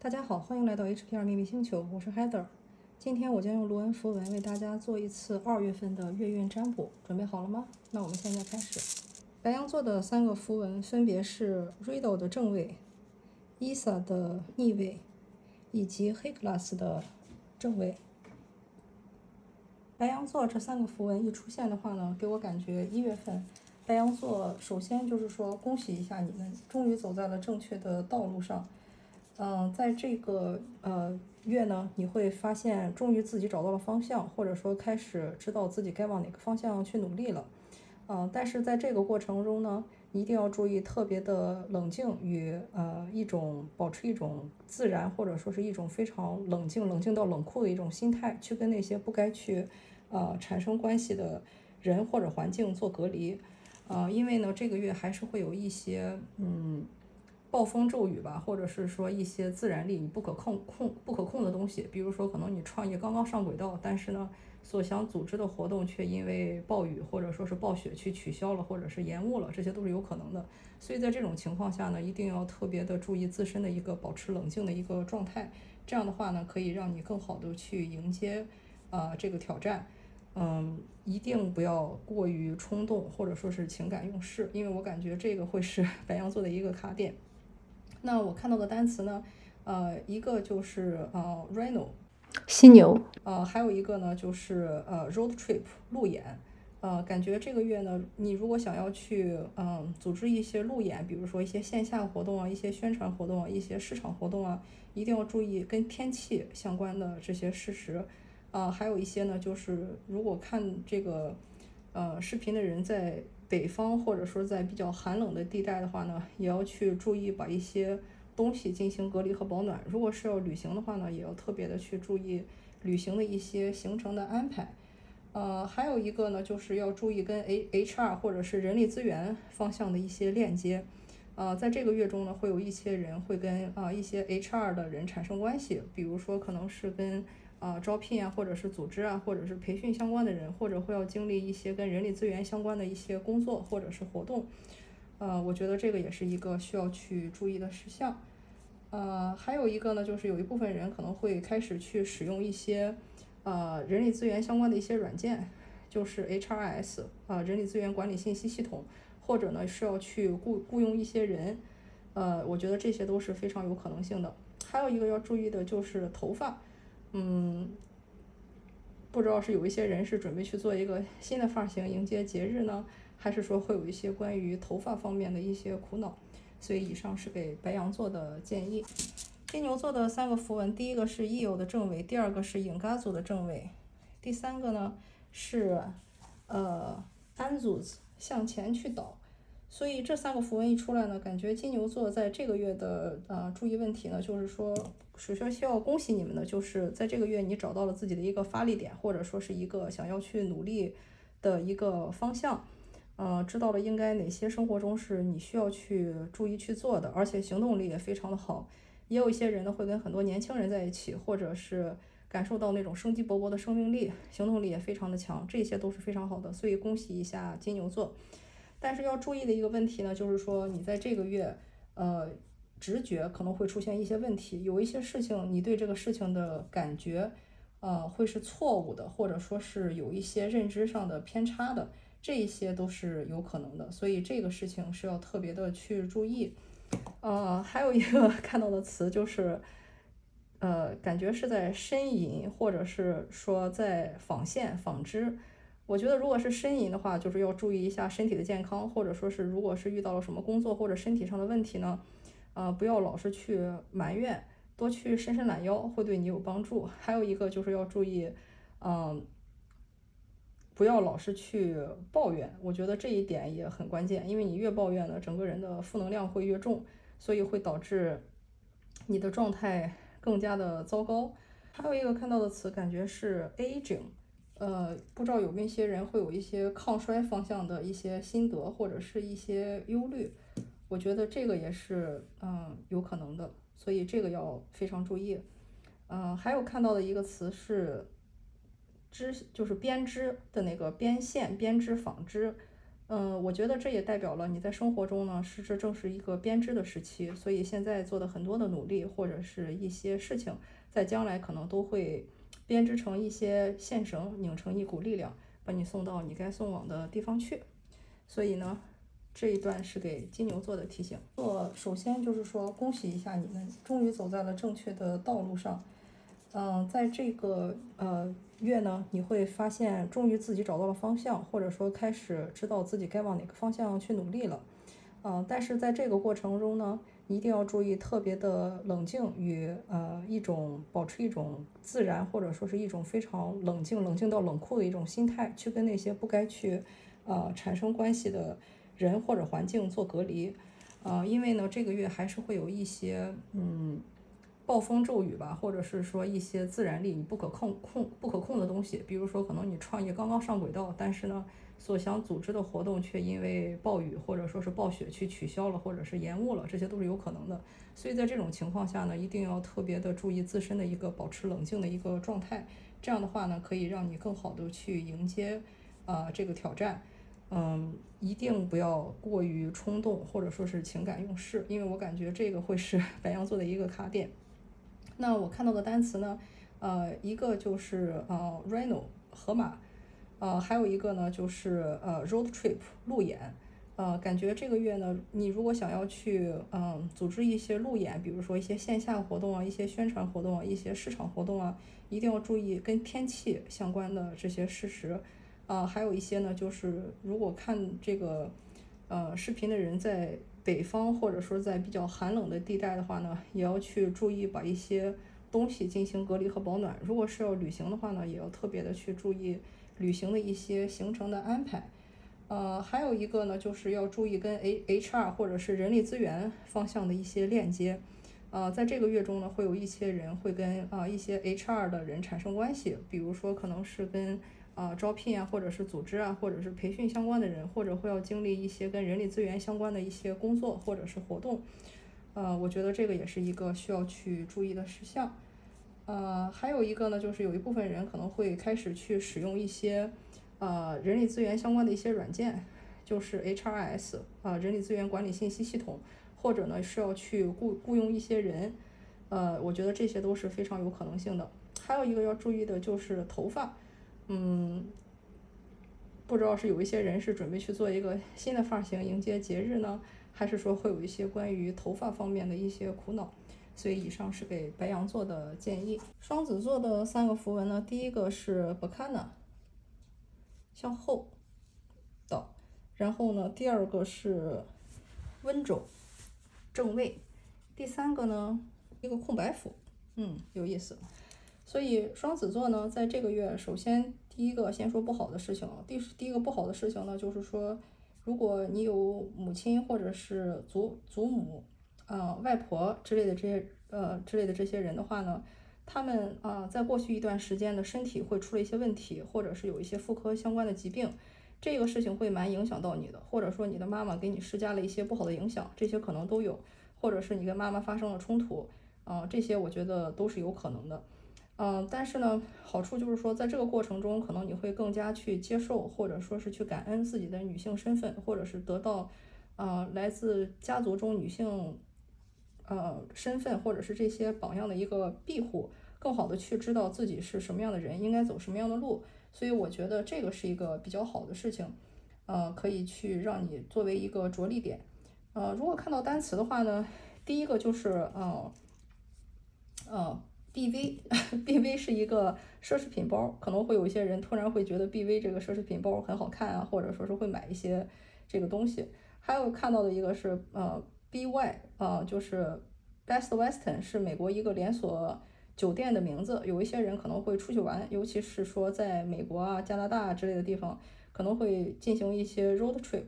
大家好，欢迎来到 HPR 秘密星球，我是 Heather。今天我将用卢恩符文为大家做一次二月份的月运占卜，准备好了吗？那我们现在开始。白羊座的三个符文分别是 Riddle 的正位、Isa 的逆位以及黑 glass 的正位。白羊座这三个符文一出现的话呢，给我感觉一月份白羊座首先就是说恭喜一下你们，终于走在了正确的道路上。嗯，在这个呃月呢，你会发现终于自己找到了方向，或者说开始知道自己该往哪个方向去努力了。嗯，但是在这个过程中呢，一定要注意特别的冷静与呃一种保持一种自然，或者说是一种非常冷静、冷静到冷酷的一种心态，去跟那些不该去呃产生关系的人或者环境做隔离。呃，因为呢，这个月还是会有一些嗯。暴风骤雨吧，或者是说一些自然力你不可控控不可控的东西，比如说可能你创业刚刚上轨道，但是呢，所想组织的活动却因为暴雨或者说是暴雪去取消了，或者是延误了，这些都是有可能的。所以在这种情况下呢，一定要特别的注意自身的一个保持冷静的一个状态，这样的话呢，可以让你更好的去迎接呃这个挑战。嗯，一定不要过于冲动或者说是情感用事，因为我感觉这个会是白羊座的一个卡点。那我看到的单词呢，呃，一个就是呃，rhino，犀牛，呃，还有一个呢就是呃，road trip，路演，呃，感觉这个月呢，你如果想要去嗯组织一些路演，比如说一些线下活动啊，一些宣传活动啊，一些市场活动啊，一定要注意跟天气相关的这些事实，啊，还有一些呢，就是如果看这个呃视频的人在。北方或者说在比较寒冷的地带的话呢，也要去注意把一些东西进行隔离和保暖。如果是要旅行的话呢，也要特别的去注意旅行的一些行程的安排。呃，还有一个呢，就是要注意跟 A H R 或者是人力资源方向的一些链接。呃，在这个月中呢，会有一些人会跟啊一些 H R 的人产生关系，比如说可能是跟。啊，招聘啊，或者是组织啊，或者是培训相关的人，或者会要经历一些跟人力资源相关的一些工作或者是活动，呃，我觉得这个也是一个需要去注意的事项。呃，还有一个呢，就是有一部分人可能会开始去使用一些呃人力资源相关的一些软件，就是 HRS 啊，人力资源管理信息系统，或者呢是要去雇雇佣一些人，呃，我觉得这些都是非常有可能性的。还有一个要注意的就是头发。嗯，不知道是有一些人是准备去做一个新的发型迎接节日呢，还是说会有一些关于头发方面的一些苦恼？所以以上是给白羊座的建议。金牛座的三个符文，第一个是 Eo 的正位，第二个是影嘎组的正位，第三个呢是呃 Anzus 向前去倒。所以这三个符文一出来呢，感觉金牛座在这个月的呃注意问题呢，就是说，首先需要恭喜你们的，就是在这个月你找到了自己的一个发力点，或者说是一个想要去努力的一个方向，呃，知道了应该哪些生活中是你需要去注意去做的，而且行动力也非常的好。也有一些人呢会跟很多年轻人在一起，或者是感受到那种生机勃勃的生命力，行动力也非常的强，这些都是非常好的。所以恭喜一下金牛座。但是要注意的一个问题呢，就是说你在这个月，呃，直觉可能会出现一些问题，有一些事情你对这个事情的感觉，呃，会是错误的，或者说是有一些认知上的偏差的，这一些都是有可能的，所以这个事情是要特别的去注意。呃，还有一个 看到的词就是，呃，感觉是在呻吟，或者是说在纺线、纺织。我觉得，如果是呻吟的话，就是要注意一下身体的健康，或者说是，如果是遇到了什么工作或者身体上的问题呢，呃，不要老是去埋怨，多去伸伸懒腰，会对你有帮助。还有一个就是要注意，嗯，不要老是去抱怨，我觉得这一点也很关键，因为你越抱怨呢，整个人的负能量会越重，所以会导致你的状态更加的糟糕。还有一个看到的词，感觉是 aging。呃，不知道有没有一些人会有一些抗衰方向的一些心得或者是一些忧虑，我觉得这个也是嗯有可能的，所以这个要非常注意。嗯，还有看到的一个词是织，就是编织的那个编线、编织、纺织。嗯，我觉得这也代表了你在生活中呢，是这正是一个编织的时期，所以现在做的很多的努力或者是一些事情，在将来可能都会编织成一些线绳，拧成一股力量，把你送到你该送往的地方去。所以呢，这一段是给金牛座的提醒。我首先就是说，恭喜一下你们，终于走在了正确的道路上。嗯，在这个呃。月呢，你会发现终于自己找到了方向，或者说开始知道自己该往哪个方向去努力了。嗯，但是在这个过程中呢，一定要注意特别的冷静与呃一种保持一种自然，或者说是一种非常冷静、冷静到冷酷的一种心态，去跟那些不该去呃产生关系的人或者环境做隔离。呃，因为呢，这个月还是会有一些嗯。暴风骤雨吧，或者是说一些自然力你不可控控不可控的东西，比如说可能你创业刚刚上轨道，但是呢，所想组织的活动却因为暴雨或者说是暴雪去取消了，或者是延误了，这些都是有可能的。所以在这种情况下呢，一定要特别的注意自身的一个保持冷静的一个状态，这样的话呢，可以让你更好的去迎接啊这个挑战。嗯，一定不要过于冲动或者说是情感用事，因为我感觉这个会是 白羊座的一个卡点。那我看到的单词呢，呃，一个就是呃，rhino 河马，呃，还有一个呢就是呃，road trip 路演，呃，感觉这个月呢，你如果想要去嗯组织一些路演，比如说一些线下活动啊，一些宣传活动啊，一些市场活动啊，一定要注意跟天气相关的这些事实，啊，还有一些呢，就是如果看这个呃视频的人在。北方或者说在比较寒冷的地带的话呢，也要去注意把一些东西进行隔离和保暖。如果是要旅行的话呢，也要特别的去注意旅行的一些行程的安排。呃，还有一个呢，就是要注意跟 A H R 或者是人力资源方向的一些链接。呃，在这个月中呢，会有一些人会跟啊一些 H R 的人产生关系，比如说可能是跟。啊，招聘啊，或者是组织啊，或者是培训相关的人，或者会要经历一些跟人力资源相关的一些工作或者是活动，呃，我觉得这个也是一个需要去注意的事项。呃，还有一个呢，就是有一部分人可能会开始去使用一些呃人力资源相关的一些软件，就是 HRS 啊，人力资源管理信息系统，或者呢是要去雇雇佣一些人，呃，我觉得这些都是非常有可能性的。还有一个要注意的就是头发。嗯，不知道是有一些人是准备去做一个新的发型迎接节日呢，还是说会有一些关于头发方面的一些苦恼？所以以上是给白羊座的建议。双子座的三个符文呢，第一个是 Bacana，向后倒，然后呢，第二个是温州正位，第三个呢一个空白符，嗯，有意思。所以双子座呢，在这个月，首先第一个先说不好的事情。第第一个不好的事情呢，就是说，如果你有母亲或者是祖祖母、呃外婆之类的这些呃之类的这些人的话呢，他们啊在过去一段时间的身体会出了一些问题，或者是有一些妇科相关的疾病，这个事情会蛮影响到你的，或者说你的妈妈给你施加了一些不好的影响，这些可能都有，或者是你跟妈妈发生了冲突，啊这些我觉得都是有可能的。嗯，但是呢，好处就是说，在这个过程中，可能你会更加去接受，或者说是去感恩自己的女性身份，或者是得到，呃，来自家族中女性，呃，身份或者是这些榜样的一个庇护，更好的去知道自己是什么样的人，应该走什么样的路。所以我觉得这个是一个比较好的事情，呃，可以去让你作为一个着力点。呃，如果看到单词的话呢，第一个就是，呃，呃。B V B V 是一个奢侈品包，可能会有一些人突然会觉得 B V 这个奢侈品包很好看啊，或者说是会买一些这个东西。还有看到的一个是呃 B Y 啊，就是 Best Western 是美国一个连锁酒店的名字。有一些人可能会出去玩，尤其是说在美国啊、加拿大之类的地方，可能会进行一些 road trip，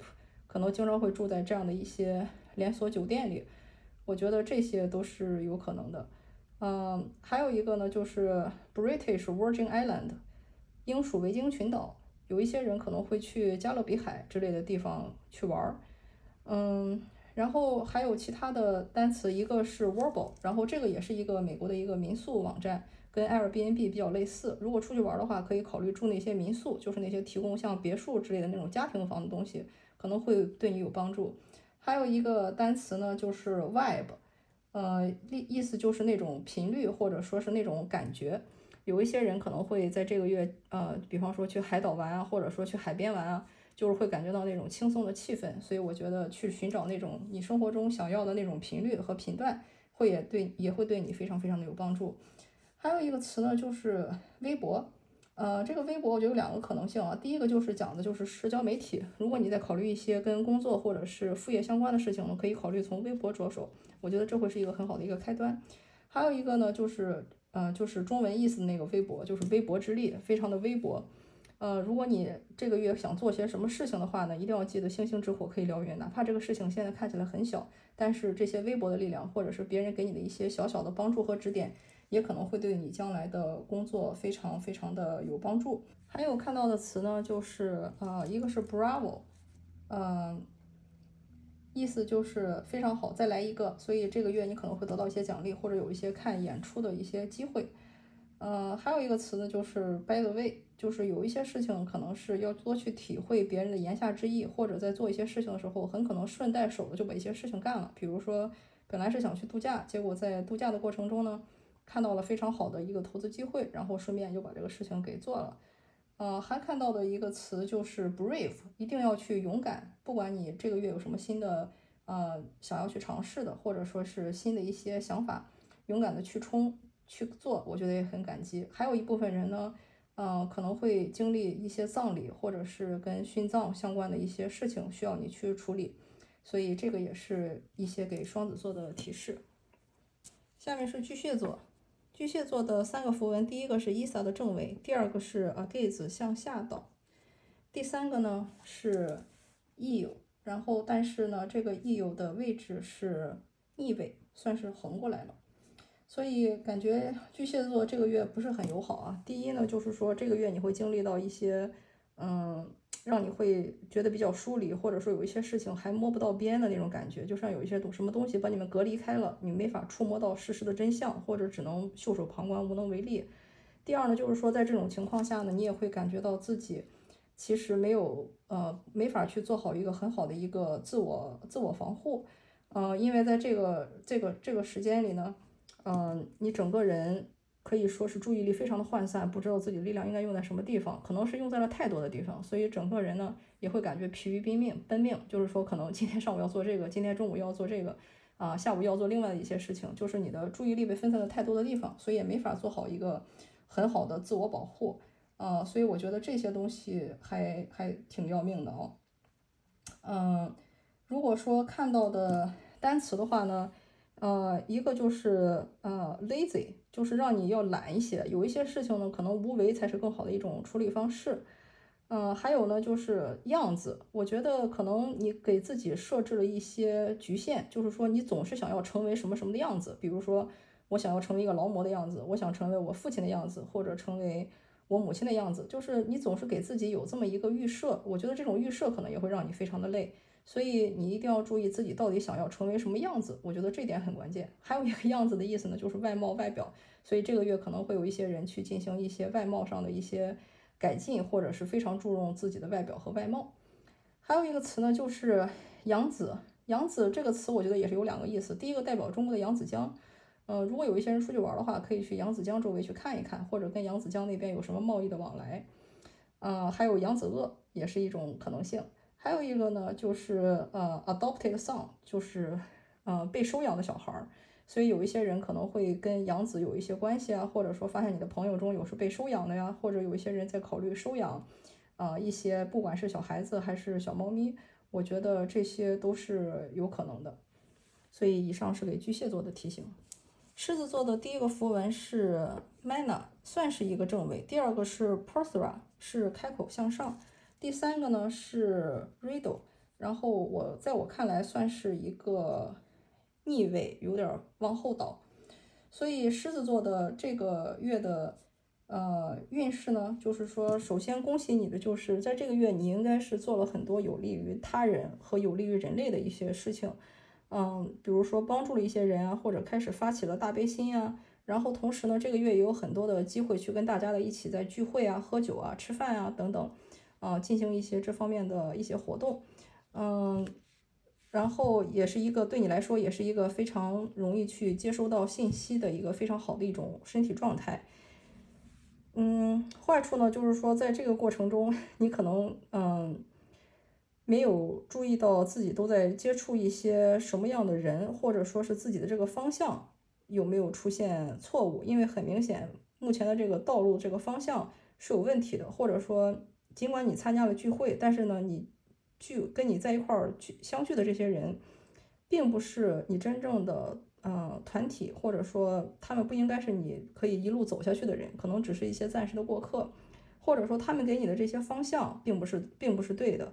可能经常会住在这样的一些连锁酒店里。我觉得这些都是有可能的。嗯，还有一个呢，就是 British Virgin Island，英属维京群岛，有一些人可能会去加勒比海之类的地方去玩儿。嗯，然后还有其他的单词，一个是 Warble，然后这个也是一个美国的一个民宿网站，跟 Airbnb 比较类似。如果出去玩的话，可以考虑住那些民宿，就是那些提供像别墅之类的那种家庭房的东西，可能会对你有帮助。还有一个单词呢，就是 vibe，呃，意意思就是那种频率或者说是那种感觉。有一些人可能会在这个月，呃，比方说去海岛玩啊，或者说去海边玩啊，就是会感觉到那种轻松的气氛。所以我觉得去寻找那种你生活中想要的那种频率和频段，会也对也会对你非常非常的有帮助。还有一个词呢，就是微博。呃，这个微博我觉得有两个可能性啊。第一个就是讲的就是社交媒体。如果你在考虑一些跟工作或者是副业相关的事情呢，可以考虑从微博着手。我觉得这会是一个很好的一个开端。还有一个呢，就是呃，就是中文意思的那个微博，就是微薄之力，非常的微薄。呃，如果你这个月想做些什么事情的话呢，一定要记得星星之火可以燎原，哪怕这个事情现在看起来很小，但是这些微薄的力量，或者是别人给你的一些小小的帮助和指点。也可能会对你将来的工作非常非常的有帮助。还有看到的词呢，就是呃，一个是 Bravo，嗯，意思就是非常好，再来一个。所以这个月你可能会得到一些奖励，或者有一些看演出的一些机会。呃，还有一个词呢，就是 By the way，就是有一些事情可能是要多去体会别人的言下之意，或者在做一些事情的时候，很可能顺带手的就把一些事情干了。比如说，本来是想去度假，结果在度假的过程中呢。看到了非常好的一个投资机会，然后顺便就把这个事情给做了。呃，还看到的一个词就是 brave，一定要去勇敢。不管你这个月有什么新的呃想要去尝试的，或者说是新的一些想法，勇敢的去冲去做，我觉得也很感激。还有一部分人呢，嗯，可能会经历一些葬礼，或者是跟殉葬相关的一些事情需要你去处理，所以这个也是一些给双子座的提示。下面是巨蟹座。巨蟹座的三个符文，第一个是伊萨的正位，第二个是 a g a z e 向下倒，第三个呢是 eo，然后但是呢这个 eo 的位置是逆位，算是横过来了，所以感觉巨蟹座这个月不是很友好啊。第一呢就是说这个月你会经历到一些嗯。让你会觉得比较疏离，或者说有一些事情还摸不到边的那种感觉，就像有一些东什么东西把你们隔离开了，你没法触摸到事实的真相，或者只能袖手旁观，无能为力。第二呢，就是说在这种情况下呢，你也会感觉到自己其实没有呃没法去做好一个很好的一个自我自我防护，呃，因为在这个这个这个时间里呢，嗯，你整个人。可以说是注意力非常的涣散，不知道自己力量应该用在什么地方，可能是用在了太多的地方，所以整个人呢也会感觉疲于奔命，奔命就是说可能今天上午要做这个，今天中午要做这个，啊，下午要做另外的一些事情，就是你的注意力被分散了太多的地方，所以也没法做好一个很好的自我保护，啊，所以我觉得这些东西还还挺要命的哦。嗯，如果说看到的单词的话呢？呃，一个就是呃，lazy，就是让你要懒一些。有一些事情呢，可能无为才是更好的一种处理方式。嗯，还有呢，就是样子。我觉得可能你给自己设置了一些局限，就是说你总是想要成为什么什么的样子。比如说，我想要成为一个劳模的样子，我想成为我父亲的样子，或者成为我母亲的样子。就是你总是给自己有这么一个预设。我觉得这种预设可能也会让你非常的累。所以你一定要注意自己到底想要成为什么样子，我觉得这点很关键。还有一个样子的意思呢，就是外貌、外表。所以这个月可能会有一些人去进行一些外貌上的一些改进，或者是非常注重自己的外表和外貌。还有一个词呢，就是扬子。扬子这个词我觉得也是有两个意思。第一个代表中国的扬子江，呃，如果有一些人出去玩的话，可以去扬子江周围去看一看，或者跟扬子江那边有什么贸易的往来。呃，还有扬子鳄也是一种可能性。还有一个呢，就是呃，adopted son，就是呃被收养的小孩儿，所以有一些人可能会跟养子有一些关系啊，或者说发现你的朋友中有是被收养的呀，或者有一些人在考虑收养，啊一些不管是小孩子还是小猫咪，我觉得这些都是有可能的。所以以上是给巨蟹座的提醒。狮子座的第一个符文是 mana，算是一个正位，第二个是 Prothera，是开口向上。第三个呢是 Riddle，然后我在我看来算是一个逆位，有点往后倒。所以狮子座的这个月的呃运势呢，就是说，首先恭喜你的就是在这个月，你应该是做了很多有利于他人和有利于人类的一些事情，嗯，比如说帮助了一些人啊，或者开始发起了大悲心呀。然后同时呢，这个月也有很多的机会去跟大家的一起在聚会啊、喝酒啊、吃饭啊等等。啊，进行一些这方面的一些活动，嗯，然后也是一个对你来说也是一个非常容易去接收到信息的一个非常好的一种身体状态。嗯，坏处呢，就是说在这个过程中，你可能嗯。没有注意到自己都在接触一些什么样的人，或者说是自己的这个方向有没有出现错误？因为很明显，目前的这个道路这个方向是有问题的，或者说，尽管你参加了聚会，但是呢，你聚跟你在一块儿聚相聚的这些人，并不是你真正的呃团体，或者说他们不应该是你可以一路走下去的人，可能只是一些暂时的过客，或者说他们给你的这些方向并不是并不是对的。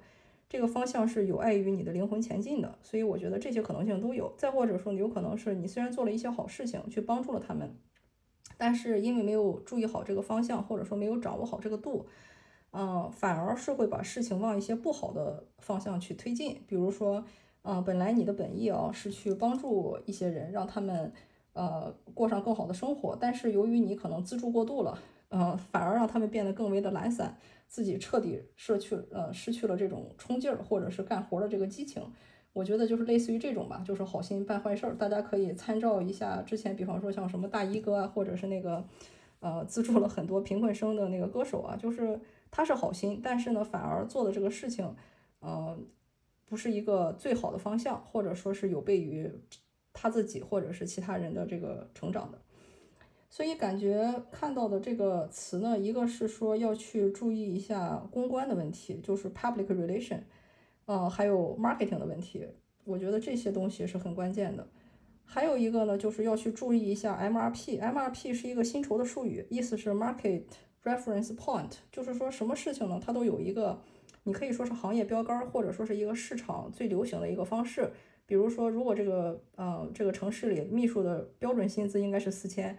这个方向是有碍于你的灵魂前进的，所以我觉得这些可能性都有。再或者说，你有可能是你虽然做了一些好事情，去帮助了他们，但是因为没有注意好这个方向，或者说没有掌握好这个度，嗯，反而是会把事情往一些不好的方向去推进。比如说，嗯，本来你的本意啊是去帮助一些人，让他们呃过上更好的生活，但是由于你可能资助过度了，嗯，反而让他们变得更为的懒散。自己彻底失去呃失去了这种冲劲儿，或者是干活的这个激情，我觉得就是类似于这种吧，就是好心办坏事儿。大家可以参照一下之前，比方说像什么大衣哥啊，或者是那个呃资助了很多贫困生的那个歌手啊，就是他是好心，但是呢反而做的这个事情，嗯，不是一个最好的方向，或者说是有悖于他自己或者是其他人的这个成长的。所以感觉看到的这个词呢，一个是说要去注意一下公关的问题，就是 public relation，呃，还有 marketing 的问题。我觉得这些东西是很关键的。还有一个呢，就是要去注意一下 MRP。MRP 是一个薪酬的术语，意思是 market reference point，就是说什么事情呢，它都有一个，你可以说是行业标杆，或者说是一个市场最流行的一个方式。比如说，如果这个呃这个城市里秘书的标准薪资应该是四千。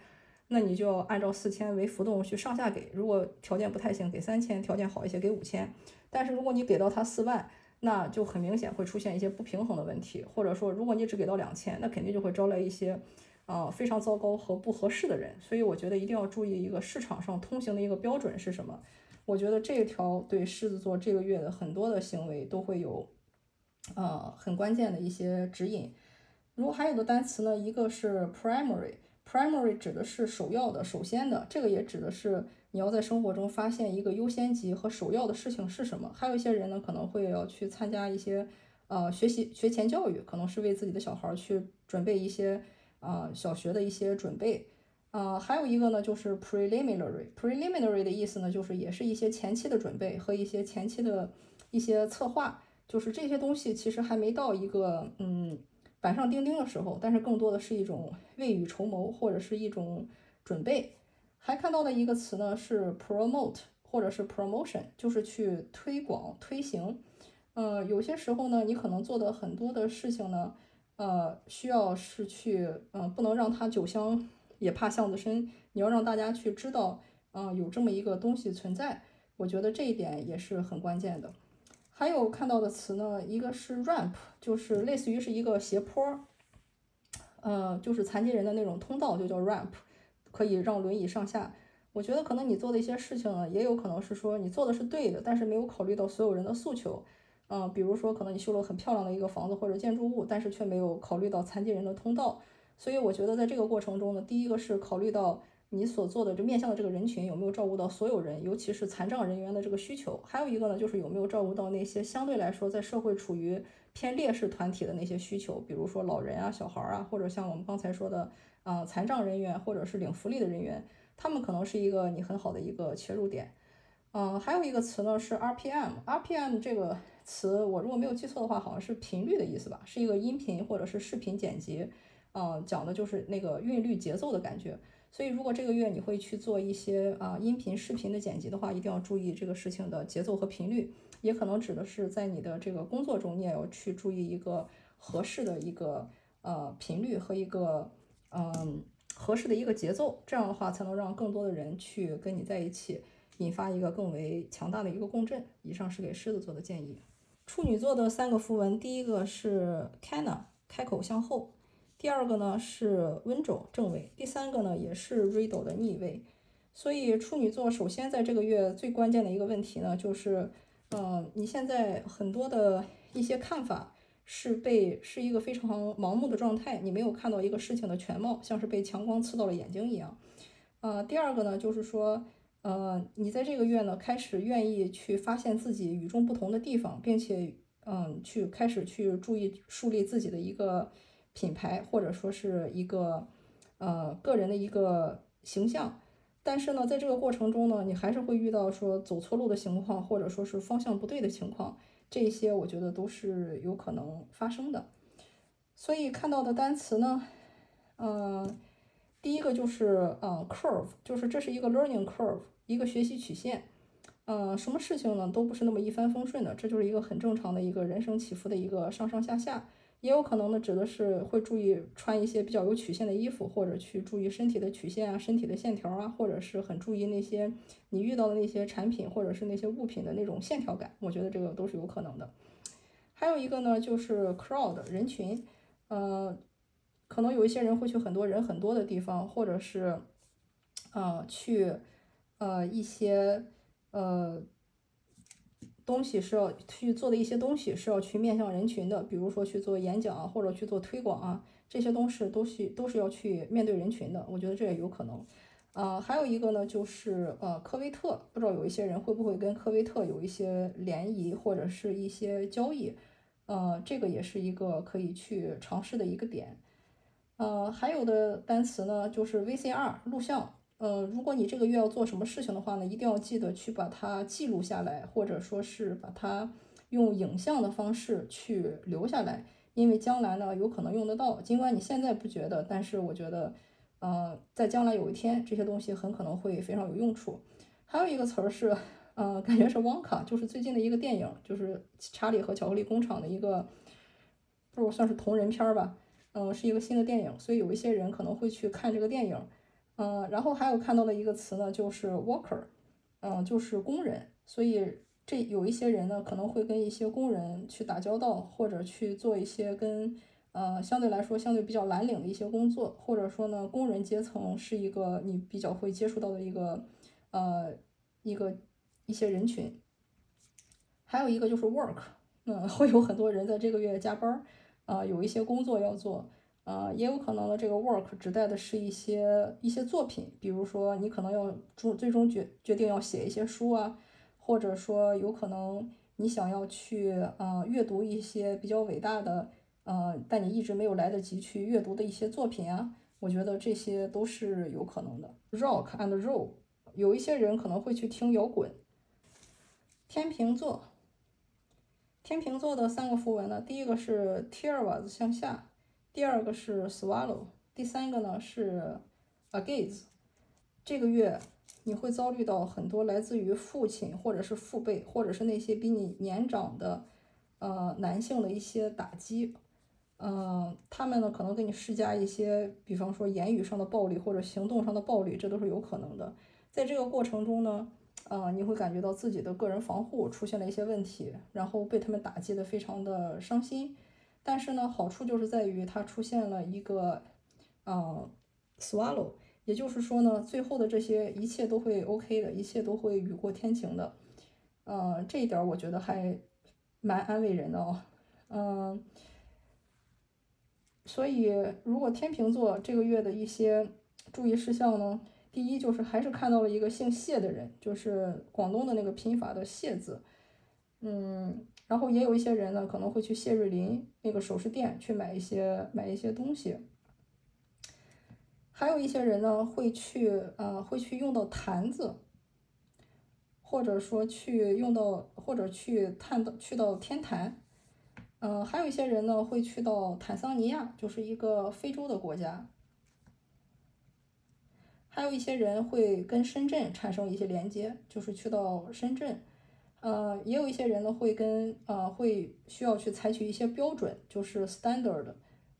那你就要按照四千为浮动去上下给，如果条件不太行，给三千；条件好一些，给五千。但是如果你给到他四万，那就很明显会出现一些不平衡的问题，或者说如果你只给到两千，那肯定就会招来一些啊非常糟糕和不合适的人。所以我觉得一定要注意一个市场上通行的一个标准是什么。我觉得这一条对狮子座这个月的很多的行为都会有呃很关键的一些指引。如果还有的单词呢，一个是 primary。Primary 指的是首要的、首先的，这个也指的是你要在生活中发现一个优先级和首要的事情是什么。还有一些人呢，可能会要去参加一些呃学习学前教育，可能是为自己的小孩去准备一些啊小学的一些准备。啊，还有一个呢，就是 preliminary。preliminary 的意思呢，就是也是一些前期的准备和一些前期的一些策划，就是这些东西其实还没到一个嗯。板上钉钉的时候，但是更多的是一种未雨绸缪，或者是一种准备。还看到的一个词呢是 promote，或者是 promotion，就是去推广、推行。呃，有些时候呢，你可能做的很多的事情呢，呃，需要是去，嗯，不能让它酒香也怕巷子深，你要让大家去知道，嗯，有这么一个东西存在。我觉得这一点也是很关键的。还有看到的词呢，一个是 ramp，就是类似于是一个斜坡，呃，就是残疾人的那种通道，就叫 ramp，可以让轮椅上下。我觉得可能你做的一些事情呢，也有可能是说你做的是对的，但是没有考虑到所有人的诉求。嗯，比如说可能你修了很漂亮的一个房子或者建筑物，但是却没有考虑到残疾人的通道。所以我觉得在这个过程中呢，第一个是考虑到。你所做的这面向的这个人群有没有照顾到所有人，尤其是残障人员的这个需求？还有一个呢，就是有没有照顾到那些相对来说在社会处于偏劣势团体的那些需求，比如说老人啊、小孩啊，或者像我们刚才说的，啊，残障人员或者是领福利的人员，他们可能是一个你很好的一个切入点。嗯，还有一个词呢是 RPM，RPM 这个词我如果没有记错的话，好像是频率的意思吧，是一个音频或者是视频剪辑，嗯，讲的就是那个韵律节奏的感觉。所以，如果这个月你会去做一些啊音频、视频的剪辑的话，一定要注意这个事情的节奏和频率。也可能指的是在你的这个工作中，你也要去注意一个合适的一个呃频率和一个嗯合适的一个节奏。这样的话，才能让更多的人去跟你在一起，引发一个更为强大的一个共振。以上是给狮子座的建议。处女座的三个符文，第一个是 Cana，开口向后。第二个呢是 Winjo 正位，第三个呢也是 Riddle 的逆位，所以处女座首先在这个月最关键的一个问题呢就是，嗯，你现在很多的一些看法是被是一个非常盲目的状态，你没有看到一个事情的全貌，像是被强光刺到了眼睛一样。呃，第二个呢，就是说，呃，你在这个月呢开始愿意去发现自己与众不同的地方，并且，嗯，去开始去注意树立自己的一个品牌，或者说是一个，呃，个人的一个形象。但是呢，在这个过程中呢，你还是会遇到说走错路的情况，或者说是方向不对的情况，这些我觉得都是有可能发生的。所以看到的单词呢，嗯，第一个就是呃 curve，就是这是一个 learning curve，一个学习曲线。嗯，什么事情呢都不是那么一帆风顺的，这就是一个很正常的一个人生起伏的一个上上下下。也有可能呢，指的是会注意穿一些比较有曲线的衣服，或者去注意身体的曲线啊、身体的线条啊，或者是很注意那些你遇到的那些产品或者是那些物品的那种线条感。我觉得这个都是有可能的。还有一个呢，就是 crowd 人群，呃，可能有一些人会去很多人很多的地方，或者是，呃，去呃一些呃。东西是要去做的一些东西是要去面向人群的，比如说去做演讲啊，或者去做推广啊，这些东西都是都是要去面对人群的。我觉得这也有可能。啊，还有一个呢，就是呃科威特，不知道有一些人会不会跟科威特有一些联谊或者是一些交易，呃，这个也是一个可以去尝试的一个点。呃，还有的单词呢，就是 VCR 录像。呃，如果你这个月要做什么事情的话呢，一定要记得去把它记录下来，或者说是把它用影像的方式去留下来，因为将来呢有可能用得到。尽管你现在不觉得，但是我觉得，呃，在将来有一天，这些东西很可能会非常有用处。还有一个词儿是，呃，感觉是旺卡，就是最近的一个电影，就是查理和巧克力工厂的一个，不算是同人片吧，嗯，是一个新的电影，所以有一些人可能会去看这个电影。嗯，然后还有看到的一个词呢，就是 worker，嗯，就是工人。所以这有一些人呢，可能会跟一些工人去打交道，或者去做一些跟呃相对来说相对比较蓝领的一些工作，或者说呢，工人阶层是一个你比较会接触到的一个呃一个一些人群。还有一个就是 work，嗯，会有很多人在这个月加班儿，啊，有一些工作要做。呃，也有可能呢，这个 work 指代的是一些一些作品，比如说你可能要终最终决决定要写一些书啊，或者说有可能你想要去呃阅读一些比较伟大的呃，但你一直没有来得及去阅读的一些作品啊，我觉得这些都是有可能的。Rock and roll，有一些人可能会去听摇滚。天平座，天平座的三个符文呢，第一个是 tear was 向下。第二个是 swallow，第三个呢是 agaze。这个月你会遭遇到很多来自于父亲或者是父辈，或者是那些比你年长的呃男性的一些打击。嗯，他们呢可能给你施加一些，比方说言语上的暴力或者行动上的暴力，这都是有可能的。在这个过程中呢，呃，你会感觉到自己的个人防护出现了一些问题，然后被他们打击的非常的伤心。但是呢，好处就是在于它出现了一个，呃，swallow，也就是说呢，最后的这些一切都会 OK 的，一切都会雨过天晴的，呃，这一点我觉得还蛮安慰人的哦，嗯，所以如果天秤座这个月的一些注意事项呢，第一就是还是看到了一个姓谢的人，就是广东的那个拼法的谢字，嗯。然后也有一些人呢，可能会去谢瑞麟那个首饰店去买一些买一些东西。还有一些人呢，会去呃会去用到坛子，或者说去用到或者去探到去到天坛。嗯，还有一些人呢，会去到坦桑尼亚，就是一个非洲的国家。还有一些人会跟深圳产生一些连接，就是去到深圳。呃，也有一些人呢，会跟呃，会需要去采取一些标准，就是 standard，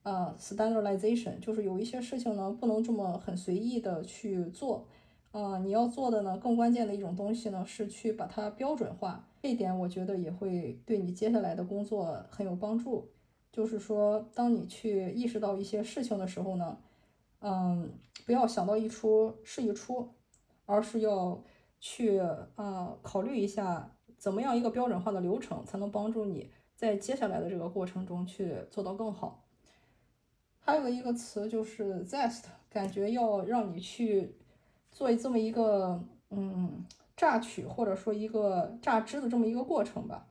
呃，standardization，就是有一些事情呢，不能这么很随意的去做，呃，你要做的呢，更关键的一种东西呢，是去把它标准化，这一点我觉得也会对你接下来的工作很有帮助。就是说，当你去意识到一些事情的时候呢，嗯，不要想到一出是一出，而是要去呃考虑一下。怎么样一个标准化的流程才能帮助你在接下来的这个过程中去做到更好。还有一个词就是 zest，感觉要让你去做这么一个嗯榨取或者说一个榨汁的这么一个过程吧。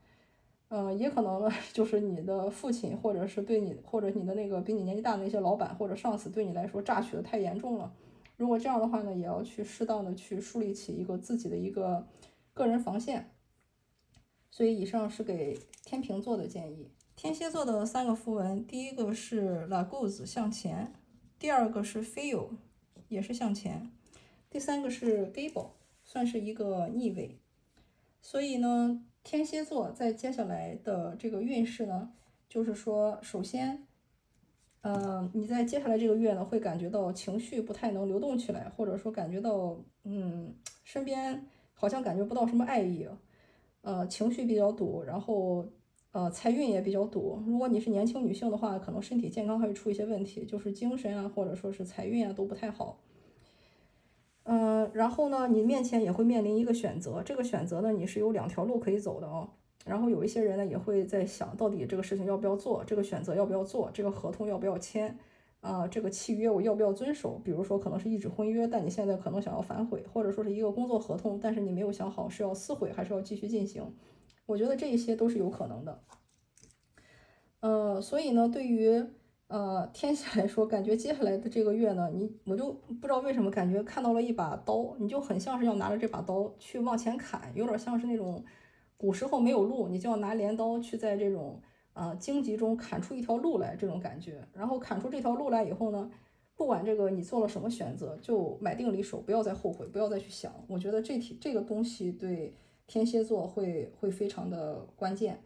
嗯，也可能呢，就是你的父亲或者是对你或者你的那个比你年纪大的那些老板或者上司对你来说榨取的太严重了。如果这样的话呢，也要去适当的去树立起一个自己的一个个人防线。所以以上是给天平座的建议。天蝎座的三个符文，第一个是 la goose 向前，第二个是 feel 也是向前，第三个是 gable 算是一个逆位。所以呢，天蝎座在接下来的这个运势呢，就是说，首先，呃，你在接下来这个月呢，会感觉到情绪不太能流动起来，或者说感觉到，嗯，身边好像感觉不到什么爱意，呃，情绪比较堵，然后。呃，财运也比较堵。如果你是年轻女性的话，可能身体健康还会出一些问题，就是精神啊，或者说是财运啊都不太好。嗯，然后呢，你面前也会面临一个选择，这个选择呢，你是有两条路可以走的哦。然后有一些人呢，也会在想到底这个事情要不要做，这个选择要不要做，这个合同要不要签啊，这个契约我要不要遵守？比如说可能是一纸婚约，但你现在可能想要反悔，或者说是一个工作合同，但是你没有想好是要撕毁还是要继续进行。我觉得这一些都是有可能的，呃，所以呢，对于呃天蝎来说，感觉接下来的这个月呢，你我就不知道为什么感觉看到了一把刀，你就很像是要拿着这把刀去往前砍，有点像是那种古时候没有路，你就要拿镰刀去在这种呃荆棘中砍出一条路来这种感觉。然后砍出这条路来以后呢，不管这个你做了什么选择，就买定离手，不要再后悔，不要再去想。我觉得这题这个东西对。天蝎座会会非常的关键，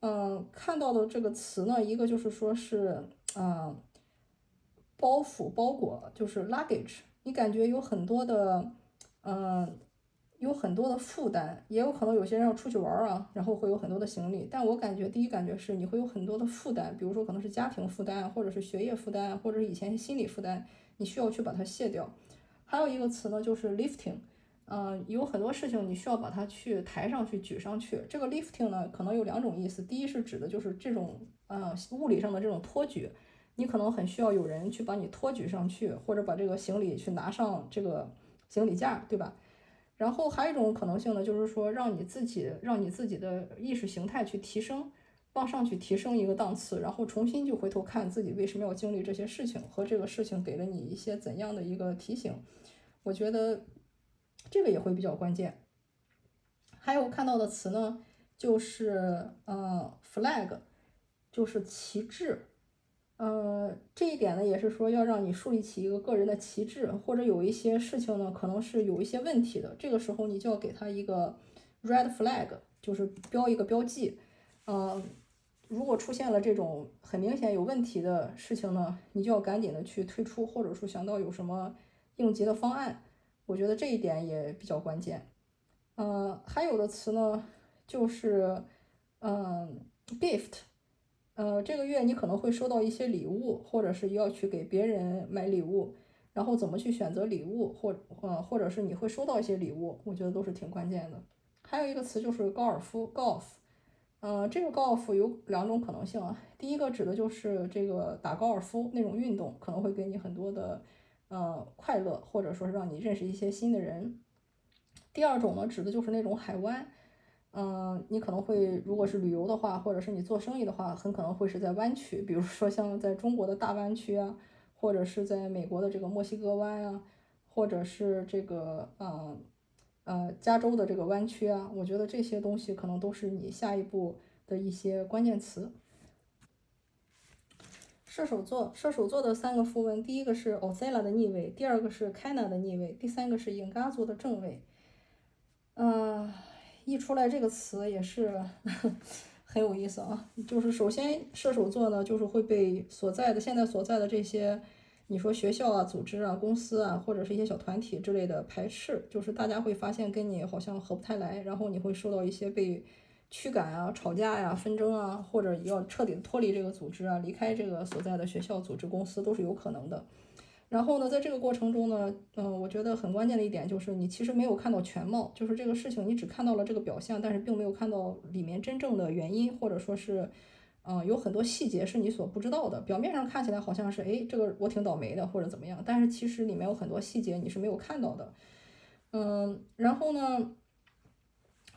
嗯，看到的这个词呢，一个就是说是，嗯，包袱包裹，就是 luggage，你感觉有很多的，嗯，有很多的负担，也有可能有些人要出去玩啊，然后会有很多的行李，但我感觉第一感觉是你会有很多的负担，比如说可能是家庭负担，或者是学业负担，或者是以前心理负担，你需要去把它卸掉。还有一个词呢，就是 lifting。嗯，有很多事情你需要把它去抬上去、举上去。这个 lifting 呢，可能有两种意思。第一是指的就是这种，呃，物理上的这种托举，你可能很需要有人去把你托举上去，或者把这个行李去拿上这个行李架，对吧？然后还有一种可能性呢，就是说让你自己，让你自己的意识形态去提升，往上去提升一个档次，然后重新就回头看自己为什么要经历这些事情，和这个事情给了你一些怎样的一个提醒。我觉得。这个也会比较关键。还有看到的词呢，就是呃，flag，就是旗帜。呃，这一点呢，也是说要让你树立起一个个人的旗帜，或者有一些事情呢，可能是有一些问题的，这个时候你就要给他一个 red flag，就是标一个标记。呃，如果出现了这种很明显有问题的事情呢，你就要赶紧的去退出，或者说想到有什么应急的方案。我觉得这一点也比较关键，呃，还有的词呢，就是嗯，gift，呃，这个月你可能会收到一些礼物，或者是要去给别人买礼物，然后怎么去选择礼物，或呃，或者是你会收到一些礼物，我觉得都是挺关键的。还有一个词就是高尔夫，golf，嗯，这个 golf 有两种可能性啊，第一个指的就是这个打高尔夫那种运动，可能会给你很多的。呃，快乐，或者说是让你认识一些新的人。第二种呢，指的就是那种海湾，嗯，你可能会如果是旅游的话，或者是你做生意的话，很可能会是在湾区，比如说像在中国的大湾区啊，或者是在美国的这个墨西哥湾啊，或者是这个呃呃加州的这个湾区啊，我觉得这些东西可能都是你下一步的一些关键词。射手座，射手座的三个符文，第一个是 o z e l a 的逆位，第二个是 Kana 的逆位，第三个是 i n g a z o 的正位。嗯，一出来这个词也是 很有意思啊。就是首先，射手座呢，就是会被所在的现在所在的这些，你说学校啊、组织啊、公司啊，或者是一些小团体之类的排斥，就是大家会发现跟你好像合不太来，然后你会受到一些被。驱赶啊，吵架呀，纷争啊，或者要彻底脱离这个组织啊，离开这个所在的学校、组织、公司都是有可能的。然后呢，在这个过程中呢，嗯，我觉得很关键的一点就是你其实没有看到全貌，就是这个事情你只看到了这个表象，但是并没有看到里面真正的原因，或者说是，嗯，有很多细节是你所不知道的。表面上看起来好像是，哎，这个我挺倒霉的或者怎么样，但是其实里面有很多细节你是没有看到的。嗯，然后呢？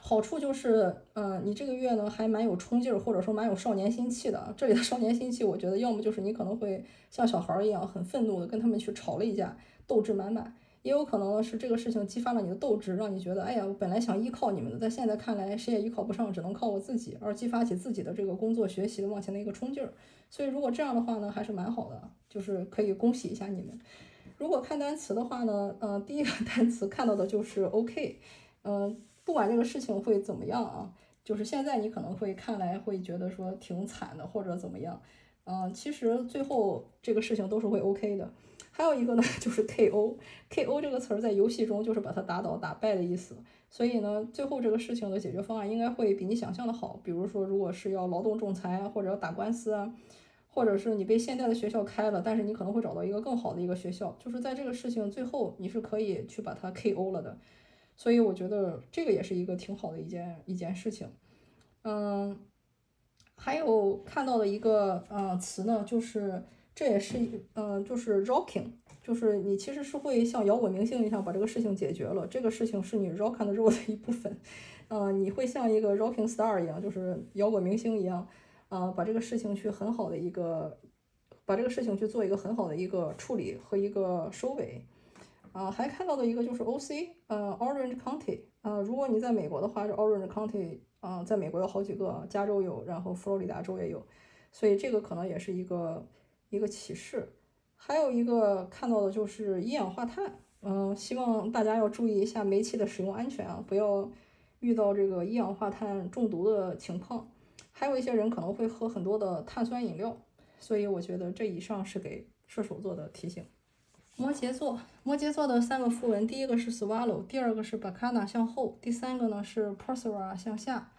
好处就是，嗯，你这个月呢还蛮有冲劲儿，或者说蛮有少年心气的。这里的少年心气，我觉得要么就是你可能会像小孩儿一样很愤怒的跟他们去吵了一架，斗志满满；也有可能是这个事情激发了你的斗志，让你觉得，哎呀，我本来想依靠你们的，但现在看来谁也依靠不上，只能靠我自己，而激发起自己的这个工作学习的往前的一个冲劲儿。所以如果这样的话呢，还是蛮好的，就是可以恭喜一下你们。如果看单词的话呢，嗯，第一个 单词看到的就是 OK，嗯。不管这个事情会怎么样啊，就是现在你可能会看来会觉得说挺惨的或者怎么样，嗯，其实最后这个事情都是会 OK 的。还有一个呢，就是 KO，KO 这个词儿在游戏中就是把它打倒、打败的意思。所以呢，最后这个事情的解决方案应该会比你想象的好。比如说，如果是要劳动仲裁啊，或者要打官司啊，或者是你被现在的学校开了，但是你可能会找到一个更好的一个学校，就是在这个事情最后你是可以去把它 KO 了的。所以我觉得这个也是一个挺好的一件一件事情，嗯，还有看到的一个呃词呢，就是这也是嗯，就是 rocking，就是你其实是会像摇滚明星一样把这个事情解决了，这个事情是你 rock and roll 的一部分，嗯，你会像一个 rocking star 一样，就是摇滚明星一样，啊，把这个事情去很好的一个，把这个事情去做一个很好的一个处理和一个收尾。啊，还看到的一个就是 O.C. 呃，Orange County。呃，如果你在美国的话，这 Orange County 啊，在美国有好几个，加州有，然后佛罗里达州也有，所以这个可能也是一个一个启示。还有一个看到的就是一氧化碳。嗯，希望大家要注意一下煤气的使用安全啊，不要遇到这个一氧化碳中毒的情况。还有一些人可能会喝很多的碳酸饮料，所以我觉得这以上是给射手座的提醒。摩羯座，摩羯座的三个符文，第一个是 swallow，第二个是 bacana 向后，第三个呢是 persevere 向下。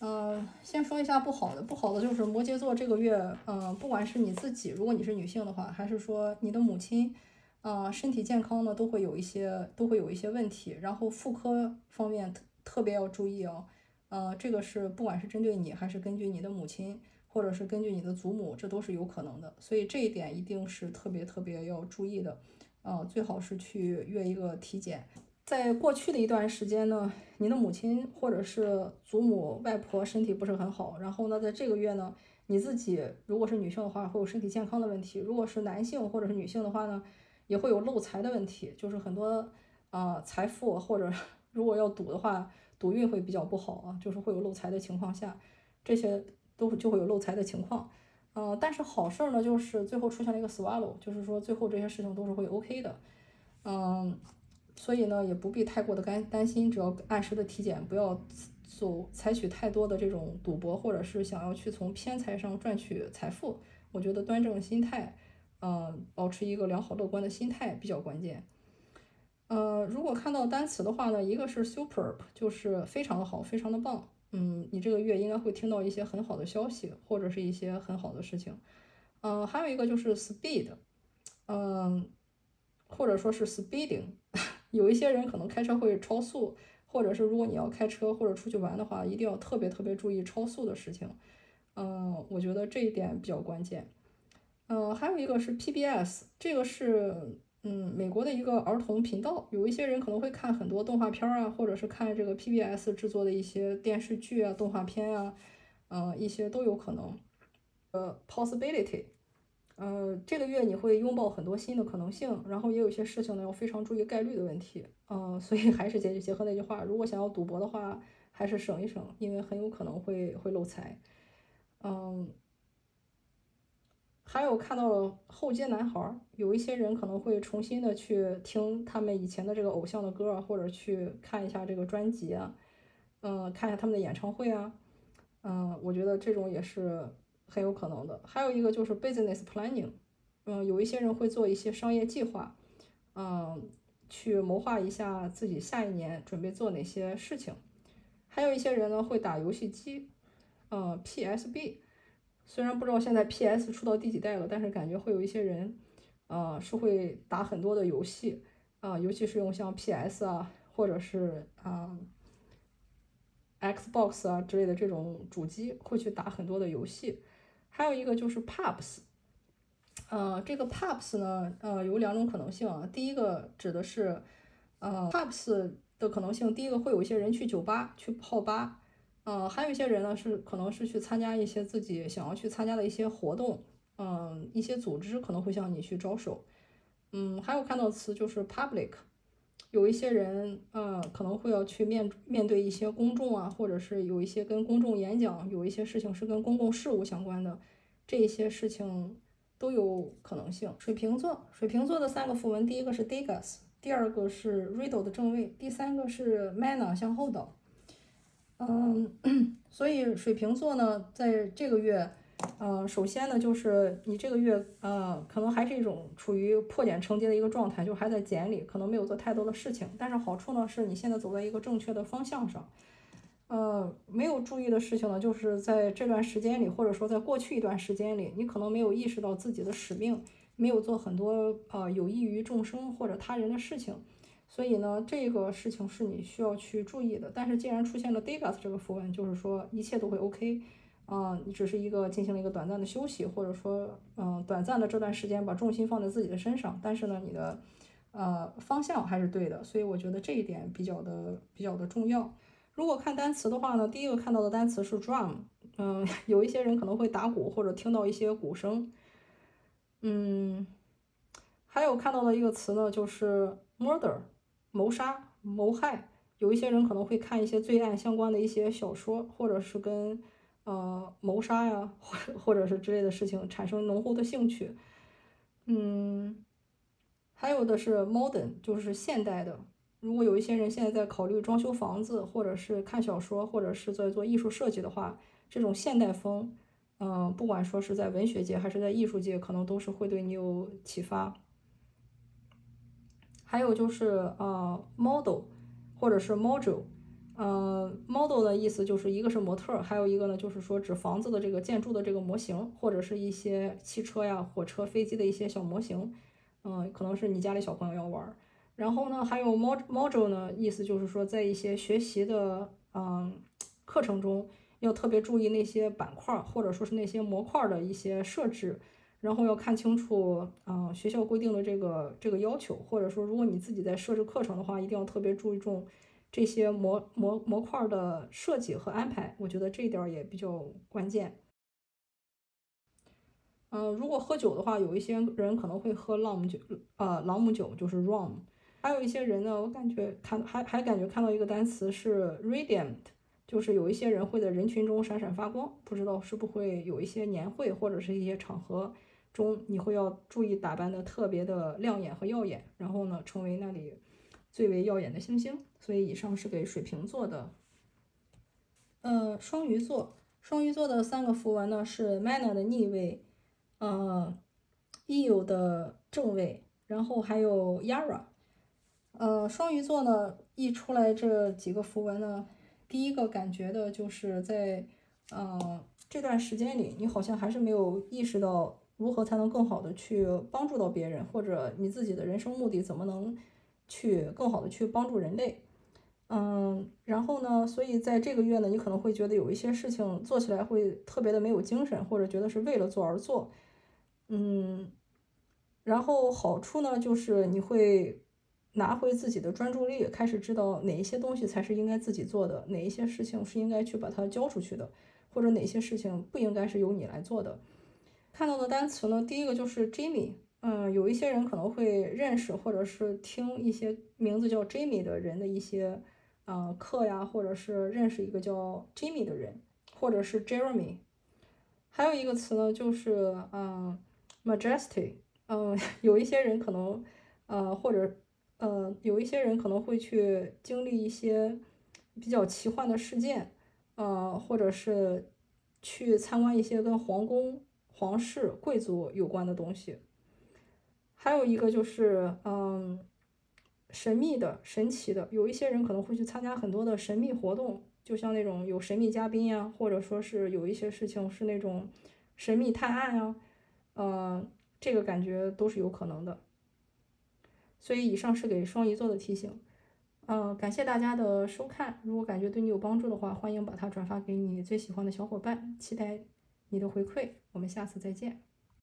嗯，先说一下不好的，不好的就是摩羯座这个月，嗯，不管是你自己，如果你是女性的话，还是说你的母亲，啊，身体健康呢都会有一些都会有一些问题，然后妇科方面特特别要注意哦。呃，这个是不管是针对你，还是根据你的母亲。或者是根据你的祖母，这都是有可能的，所以这一点一定是特别特别要注意的，啊，最好是去约一个体检。在过去的一段时间呢，你的母亲或者是祖母、外婆身体不是很好，然后呢，在这个月呢，你自己如果是女性的话，会有身体健康的问题；如果是男性或者是女性的话呢，也会有漏财的问题，就是很多啊财富或者如果要赌的话，赌运会比较不好啊，就是会有漏财的情况下，这些。都就会有漏财的情况，嗯，但是好事儿呢，就是最后出现了一个 swallow，就是说最后这些事情都是会 OK 的，嗯，所以呢也不必太过的担担心，只要按时的体检，不要走采取太多的这种赌博，或者是想要去从偏财上赚取财富，我觉得端正心态，嗯，保持一个良好乐观的心态比较关键，呃，如果看到单词的话呢，一个是 superb，就是非常的好，非常的棒。嗯，你这个月应该会听到一些很好的消息，或者是一些很好的事情。嗯，还有一个就是 speed，嗯，或者说是 speeding，有一些人可能开车会超速，或者是如果你要开车或者出去玩的话，一定要特别特别注意超速的事情。嗯，我觉得这一点比较关键。嗯，还有一个是 PBS，这个是。嗯，美国的一个儿童频道，有一些人可能会看很多动画片啊，或者是看这个 PBS 制作的一些电视剧啊、动画片啊，嗯，一些都有可能。呃，possibility，呃，这个月你会拥抱很多新的可能性，然后也有一些事情呢要非常注意概率的问题，嗯，所以还是结结合那句话，如果想要赌博的话，还是省一省，因为很有可能会会漏财，嗯。还有看到了后街男孩，有一些人可能会重新的去听他们以前的这个偶像的歌，或者去看一下这个专辑啊，嗯，看一下他们的演唱会啊，嗯，我觉得这种也是很有可能的。还有一个就是 business planning，嗯，有一些人会做一些商业计划，嗯，去谋划一下自己下一年准备做哪些事情。还有一些人呢会打游戏机，嗯，PSB。虽然不知道现在 PS 出到第几代了，但是感觉会有一些人呃，是会打很多的游戏啊，尤其是用像 PS 啊，或者是啊 Xbox 啊之类的这种主机，会去打很多的游戏。还有一个就是 Pubs，呃，这个 Pubs 呢，呃，有两种可能性啊。第一个指的是，呃，Pubs 的可能性，第一个会有一些人去酒吧去泡吧，呃，还有一些人呢是可能是去参加一些自己想要去参加的一些活动，嗯，一些组织可能会向你去招手，嗯，还有看到词就是 Public，有一些人，呃，可能会要去面面对一些公众啊，或者是有一些跟公众演讲，有一些事情是跟公共事务相关的，这些事情。都有可能性。水瓶座，水瓶座的三个符文，第一个是 Degas，第二个是 Riddle 的正位，第三个是 Mana 向后倒。嗯，所以水瓶座呢，在这个月，呃，首先呢，就是你这个月，呃，可能还是一种处于破茧成蝶的一个状态，就还在茧里，可能没有做太多的事情。但是好处呢，是你现在走在一个正确的方向上。呃，没有注意的事情呢，就是在这段时间里，或者说在过去一段时间里，你可能没有意识到自己的使命，没有做很多呃有益于众生或者他人的事情，所以呢，这个事情是你需要去注意的。但是既然出现了 Degas 这个符文，就是说一切都会 OK，啊，你只是一个进行了一个短暂的休息，或者说嗯短暂的这段时间把重心放在自己的身上，但是呢，你的呃方向还是对的，所以我觉得这一点比较的比较的重要。如果看单词的话呢，第一个看到的单词是 drum，嗯，有一些人可能会打鼓或者听到一些鼓声，嗯，还有看到的一个词呢就是 murder，谋杀、谋害，有一些人可能会看一些罪案相关的一些小说，或者是跟呃谋杀呀，或或者是之类的事情产生浓厚的兴趣，嗯，还有的是 modern，就是现代的。如果有一些人现在在考虑装修房子，或者是看小说，或者是在做艺术设计的话，这种现代风，嗯，不管说是在文学界还是在艺术界，可能都是会对你有启发。还有就是呃，model 或者是 module，呃，model 的意思就是一个是模特，还有一个呢就是说指房子的这个建筑的这个模型，或者是一些汽车呀、火车、飞机的一些小模型，嗯，可能是你家里小朋友要玩。然后呢，还有 module 呢，意思就是说，在一些学习的嗯课程中，要特别注意那些板块或者说是那些模块的一些设置，然后要看清楚啊学校规定的这个这个要求，或者说如果你自己在设置课程的话，一定要特别注重这些模模模块的设计和安排，我觉得这一点也比较关键。嗯，如果喝酒的话，有一些人可能会喝朗姆酒，呃，朗姆酒就是 rum。还有一些人呢，我感觉看还还感觉看到一个单词是 radiant，就是有一些人会在人群中闪闪发光，不知道是不会有一些年会或者是一些场合中，你会要注意打扮的特别的亮眼和耀眼，然后呢成为那里最为耀眼的星星。所以以上是给水瓶座的，呃，双鱼座，双鱼座的三个符文呢是 mana 的逆位，呃，eo 的正位，然后还有 yara。呃，双鱼座呢，一出来这几个符文呢，第一个感觉的就是在，呃，这段时间里，你好像还是没有意识到如何才能更好的去帮助到别人，或者你自己的人生目的怎么能去更好的去帮助人类。嗯，然后呢，所以在这个月呢，你可能会觉得有一些事情做起来会特别的没有精神，或者觉得是为了做而做。嗯，然后好处呢，就是你会。拿回自己的专注力，开始知道哪一些东西才是应该自己做的，哪一些事情是应该去把它交出去的，或者哪些事情不应该是由你来做的。看到的单词呢，第一个就是 Jimmy，嗯，有一些人可能会认识或者是听一些名字叫 Jimmy 的人的一些呃课呀，或者是认识一个叫 Jimmy 的人，或者是 Jeremy。还有一个词呢，就是嗯，Majesty，嗯，有一些人可能呃或者。呃，有一些人可能会去经历一些比较奇幻的事件，呃，或者是去参观一些跟皇宫、皇室、贵族有关的东西，还有一个就是，嗯，神秘的、神奇的，有一些人可能会去参加很多的神秘活动，就像那种有神秘嘉宾呀，或者说是有一些事情是那种神秘探案呀，呃，这个感觉都是有可能的。所以，以上是给双鱼座的提醒。嗯，感谢大家的收看，如果感觉对你有帮助的话，欢迎把它转发给你最喜欢的小伙伴，期待。你的回馈我们下次再见。